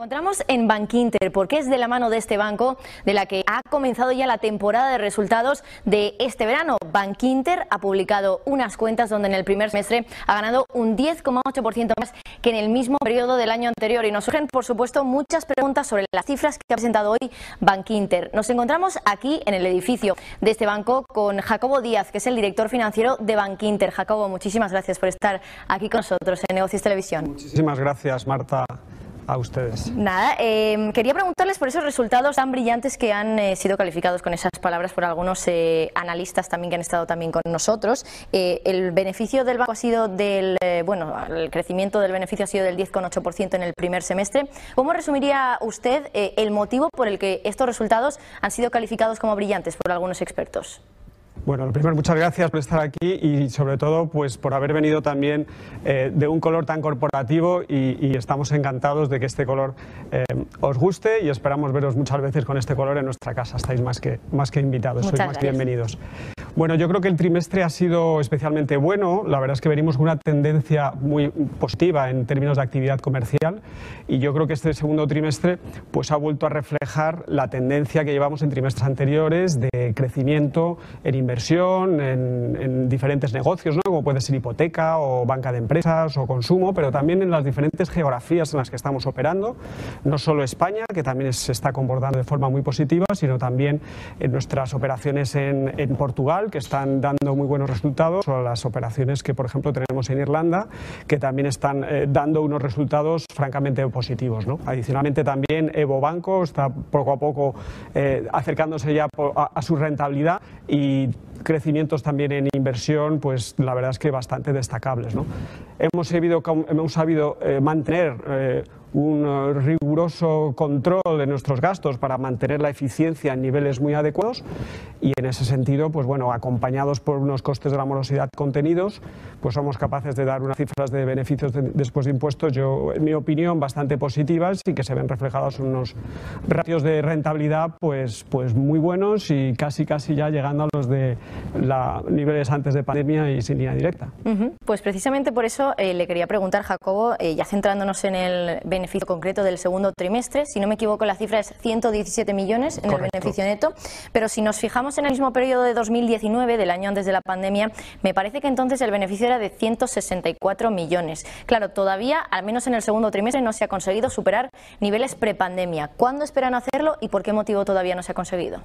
Encontramos en Bankinter porque es de la mano de este banco de la que ha comenzado ya la temporada de resultados de este verano. Bankinter ha publicado unas cuentas donde en el primer semestre ha ganado un 10,8% más que en el mismo periodo del año anterior y nos surgen por supuesto muchas preguntas sobre las cifras que ha presentado hoy Bankinter. Nos encontramos aquí en el edificio de este banco con Jacobo Díaz, que es el director financiero de Bankinter. Jacobo, muchísimas gracias por estar aquí con nosotros en Negocios Televisión. Muchísimas gracias, Marta a ustedes. Nada, eh, quería preguntarles por esos resultados tan brillantes que han eh, sido calificados con esas palabras por algunos eh, analistas también que han estado también con nosotros. Eh, el beneficio del banco ha sido del, eh, bueno, el crecimiento del beneficio ha sido del 10,8% en el primer semestre. ¿Cómo resumiría usted el motivo por el que estos resultados han sido calificados como brillantes por algunos expertos? Bueno, lo primero, muchas gracias por estar aquí y sobre todo pues por haber venido también eh, de un color tan corporativo y, y estamos encantados de que este color eh, os guste y esperamos veros muchas veces con este color en nuestra casa. Estáis más que, más que invitados, Muchas sois más que gracias. bienvenidos. Bueno, yo creo que el trimestre ha sido especialmente bueno. La verdad es que venimos con una tendencia muy positiva en términos de actividad comercial y yo creo que este segundo trimestre pues ha vuelto a reflejar la tendencia que llevamos en trimestres anteriores de crecimiento en inversión, en, en diferentes negocios, ¿no? como puede ser hipoteca o banca de empresas o consumo, pero también en las diferentes geografías en las que estamos operando, no solo España, que también se está comportando de forma muy positiva, sino también en nuestras operaciones en, en Portugal, que están dando muy buenos resultados, o las operaciones que, por ejemplo, tenemos en Irlanda, que también están eh, dando unos resultados francamente positivos. ¿no? Adicionalmente, también Evo Banco está poco a poco eh, acercándose ya a, su rentabilidad y crecimientos también en inversión, pues la verdad es que bastante destacables. ¿no? Hemos sabido, eh, mantener un eh, riguroso control de nuestros gastos para mantener la eficiencia en niveles muy adecuados y en ese sentido, pues bueno, acompañados por unos costes de la morosidad contenidos, pues somos capaces de dar unas cifras de beneficios de- después de impuestos, yo, en mi opinión, bastante positivas y que se ven reflejados en unos ratios de rentabilidad pues, pues muy buenos y casi casi ya llegando a los de la, niveles antes de pandemia y sin línea directa. Ujú. Pues precisamente por eso eh, le quería preguntar, Jacobo, eh, ya centrándonos en el beneficio concreto del segundo trimestre, si no me equivoco la cifra es 117 millones en Correcto. el beneficio neto, pero si nos fijamos en el mismo periodo de 2019, del año antes de la pandemia, me parece que entonces el beneficio era de 164 millones. Claro, todavía, al menos en el segundo trimestre, no se ha conseguido superar niveles prepandemia. ¿Cuándo esperan hacerlo y por qué motivo todavía no se ha conseguido?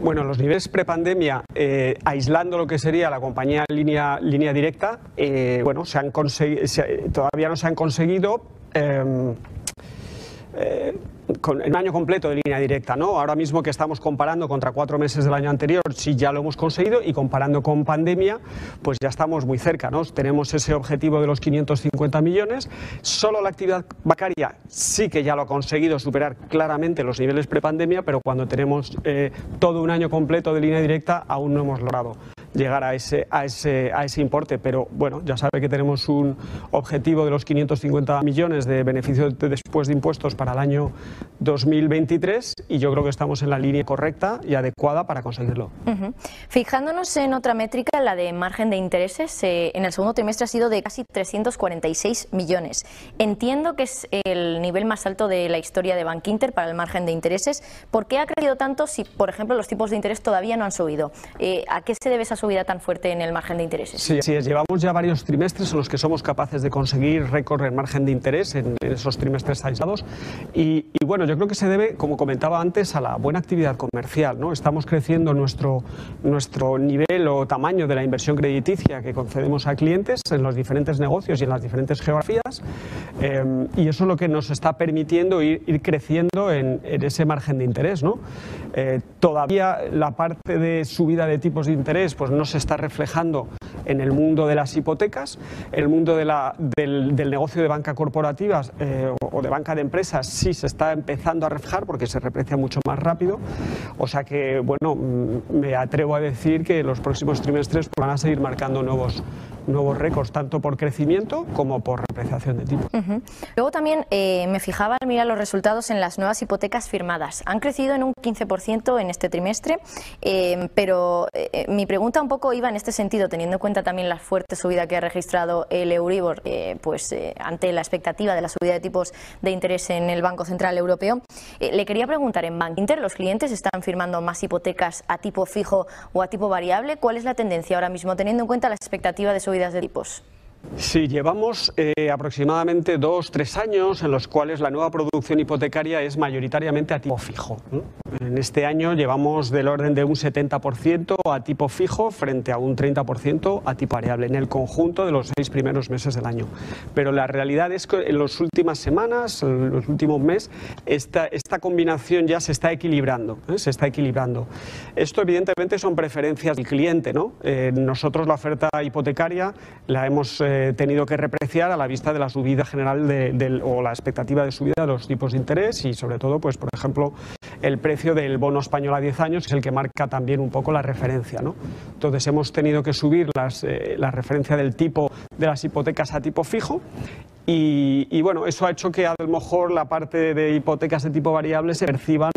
Bueno, los niveles prepandemia, eh, aislando lo que sería la compañía línea, línea directa, eh, bueno, se han se- todavía no se han conseguido. eh, eh, con el año completo de línea directa, ¿no? Ahora mismo que estamos comparando contra cuatro meses del año anterior, sí ya lo hemos conseguido y comparando con pandemia, pues ya estamos muy cerca, ¿no? Tenemos ese objetivo de los 550 millones. Solo la actividad bancaria sí que ya lo ha conseguido superar claramente los niveles prepandemia, pero cuando tenemos eh, todo un año completo de línea directa aún no hemos logrado llegar a ese, a ese, a ese importe, pero bueno, ya sabe que tenemos un objetivo de los 550 millones de beneficios de- después de impuestos para el año 2023 y yo creo que estamos en la línea correcta y adecuada para conseguirlo. Ujú. Fijándonos en otra métrica, la de margen de intereses, eh, en el segundo trimestre ha sido de casi 346 millones. Entiendo que es el nivel más alto de la historia de Bankinter para el margen de intereses. ¿Por qué ha crecido tanto si, por ejemplo, los tipos de interés todavía no han subido? Eh, ¿A qué se debe esa subida tan fuerte en el margen de intereses? Sí, así es. Llevamos ya varios trimestres en los que somos capaces de conseguir récord en margen de interés en, en esos trimestres aislados. Y, y bueno, yo creo que se debe, como comentaba antes, a la buena actividad comercial. ¿no? Estamos creciendo nuestro, nuestro nivel o tamaño de la inversión crediticia que concedemos a clientes en los diferentes negocios y en las diferentes geografías. Eh, y eso es lo que nos está permitiendo ir, ir creciendo en, en ese margen de interés. ¿no? Eh, todavía la parte de subida de tipos de interés pues, no se está reflejando en el mundo de las hipotecas, el mundo de la, del, negocio de banca corporativa eh, o de banca de empresas sí se está empezando a reflejar porque se reprecia mucho más rápido. O sea que, bueno, mm, me atrevo a decir que los próximos trimestres van a seguir marcando nuevos, nuevos récords, tanto por crecimiento como por repreciación de tipo. Luego también eh, me fijaba al mirar los resultados en las nuevas hipotecas firmadas. Han crecido en un 15% en este trimestre, eh, pero eh, mi pregunta un poco iba en este sentido, teniendo en cuenta también la fuerte subida que ha registrado el Euribor, pues ante la expectativa de la subida de tipos de interés en el Banco Central Europeo. le quería preguntar, en Bank Inter, ¿los clientes están firmando más hipotecas a tipo fijo o a tipo variable? ¿Cuál es la tendencia ahora mismo, teniendo en cuenta la expectativa de subida de tipos. Sí, llevamos eh, aproximadamente dos, tres años en los cuales la nueva producción hipotecaria es mayoritariamente a tipo fijo. En este año llevamos del orden de un 70% a tipo fijo frente a un 30% a tipo variable en el conjunto de los seis primeros meses del año. Pero la realidad es que en las últimas semanas, en los últimos meses, esta, esta combinación ya se está equilibrando. ¿eh? Se está equilibrando. Esto evidentemente son preferencias del cliente. ¿no? Eh, nosotros la oferta hipotecaria la hemos eh, tenido que repreciar a la vista de la subida general de, o la expectativa de subida de los tipos de interés y sobre todo, pues por ejemplo, el precio del bono español a 10 años es el que marca también un poco la referencia. ¿no? Entonces hemos tenido que subir las, eh, la referencia del tipo de las hipotecas a tipo fijo y, bueno, eso ha hecho que a lo mejor la parte de hipotecas de tipo variable se perciban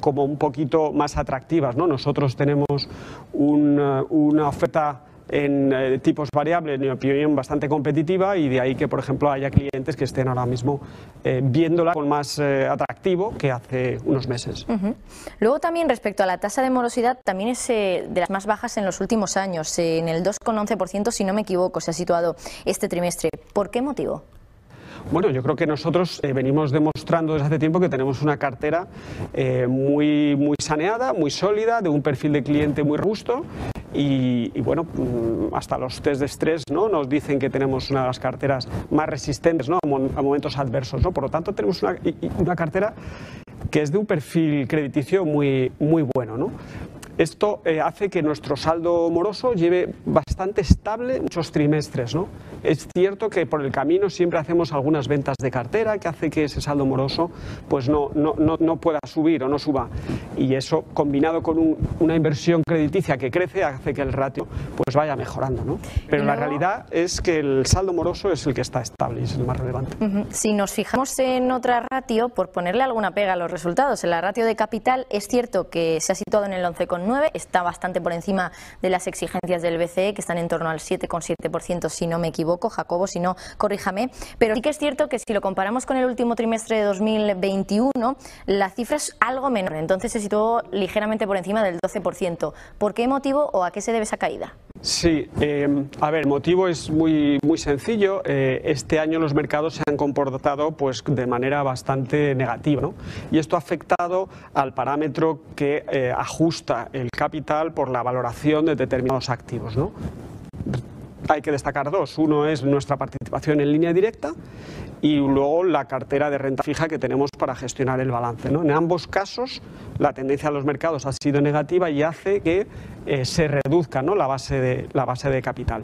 como un poquito más atractivas. ¿no? Nosotros tenemos una oferta en eh, tipos variables, en mi opinión, bastante competitiva y de ahí que, por ejemplo, haya clientes que estén ahora mismo eh, viéndola con más eh, atractivo que hace unos meses. Luego también respecto a la tasa de morosidad, también es de las más bajas en los últimos años, en el 2,11% si no me equivoco, se ha situado este trimestre. ¿Por qué motivo? Bueno, yo creo que nosotros venimos demostrando desde hace tiempo que tenemos una cartera muy, muy saneada, muy sólida, de un perfil de cliente muy robusto y, bueno, mm, hasta los test de estrés ¿no? nos dicen que tenemos una de las carteras más resistentes ¿no? a momentos adversos. ¿no? Por lo tanto, tenemos una, una cartera que es de un perfil crediticio muy, muy bueno. ¿no? Esto eh, hace que nuestro saldo moroso lleve bastante estable muchos trimestres. ¿no? Es cierto que por el camino siempre hacemos algunas ventas de cartera que hace que ese saldo moroso pues no, no, no, pueda subir o no suba. Y eso, combinado con una inversión crediticia que crece, hace que el ratio pues vaya mejorando. ¿no? Pero la realidad es que el saldo moroso es el que está estable y es el más relevante. Si nos fijamos en otra ratio, por ponerle alguna pega a los resultados, en la ratio de capital es cierto que se ha situado en el 11,9 está bastante por encima de las exigencias del BCE, que están en torno al 7,7%, si no me equivoco. Jacobo, si no, corríjame. Pero sí que es cierto que si lo comparamos con el último trimestre de 2021, la cifra es algo menor. Entonces se situó ligeramente por encima del 12%. ¿Por qué motivo o a qué se debe esa caída? Sí, em, a ver, el motivo es muy, muy sencillo. Eh, este año los mercados se han comportado pues, de manera bastante negativa ¿no? y esto ha afectado al parámetro que eh, ajusta el capital por la valoración de determinados activos. ¿no? Hay que destacar dos. Uno es nuestra participación en línea directa y luego la cartera de renta fija que tenemos para gestionar el balance. ¿no? En ambos casos, la tendencia de los mercados ha sido negativa y hace que eh, se reduzca ¿no? la, base de, la base de capital.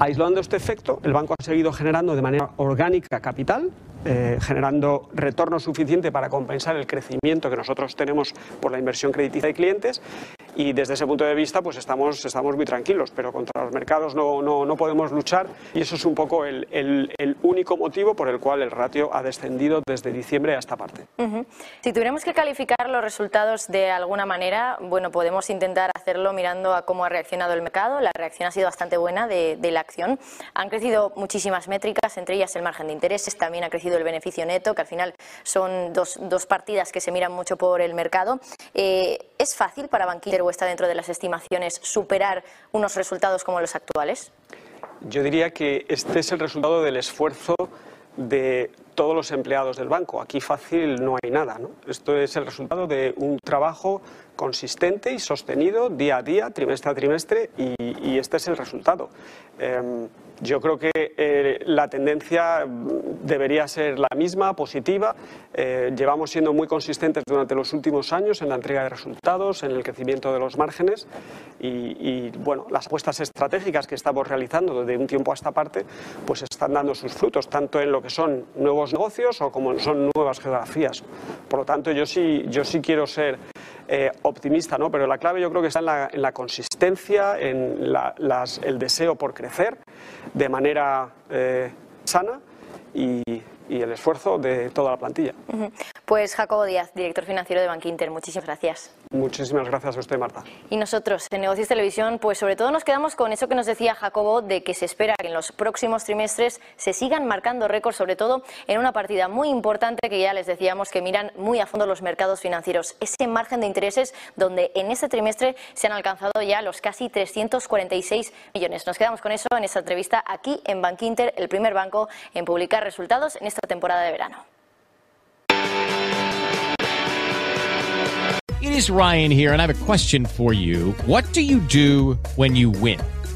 Aislando este efecto, el banco ha seguido generando de manera orgánica capital, eh, generando retorno suficiente para compensar el crecimiento que nosotros tenemos por la inversión crediticia de clientes y desde ese punto de vista pues estamos, estamos muy tranquilos, pero contra los mercados no, no, no podemos luchar y eso es un poco el, el, único motivo por el cual el ratio ha descendido desde diciembre a esta parte. Si tuviéramos que calificar los resultados de alguna manera, bueno, podemos intentar hacerlo mirando a cómo ha reaccionado el mercado. La reacción ha sido bastante buena de, de la acción. Han crecido muchísimas métricas, entre ellas el margen de intereses, también ha crecido el beneficio neto, que al final son dos, dos partidas que se miran mucho por el mercado. Eh, ¿Es fácil para Banquiller o está dentro de las estimaciones superar unos resultados como los actuales? Yo diría que este es el resultado del esfuerzo de todos los empleados del banco. Aquí fácil no hay nada. ¿no? Esto es el resultado de un trabajo consistente y sostenido día a día, trimestre a trimestre, y, este es el resultado. Em, yo creo que eh, la tendencia debería ser la misma, positiva. Eh, llevamos siendo muy consistentes durante los últimos años en la entrega de resultados, en el crecimiento de los márgenes y, bueno, las apuestas estratégicas que estamos realizando desde un tiempo a esta parte, pues están dando sus frutos, tanto en lo que son nuevos negocios o como son nuevas geografías. Por lo tanto, yo sí, yo sí quiero ser eh, optimista, ¿no? pero la clave yo creo que está en la, consistencia, en el deseo por crecer de manera eh, sana y, y el esfuerzo de toda la plantilla. Pues Jacobo Díaz, director financiero de Bankinter, muchísimas gracias. Muchísimas gracias a usted, Marta. Y nosotros, en Negocios Televisión, pues sobre todo nos quedamos con eso que nos decía Jacobo, de que se espera que en los próximos trimestres se sigan marcando récords, sobre todo en una partida muy importante que ya les decíamos que miran muy a fondo los mercados financieros. Ese margen de intereses donde en este trimestre se han alcanzado ya los casi 346 millones. Nos quedamos con eso en esta entrevista aquí en Bankinter, el primer banco en publicar resultados en esta temporada de verano. It is Ryan here, and I have a question for you. What do you do when you win?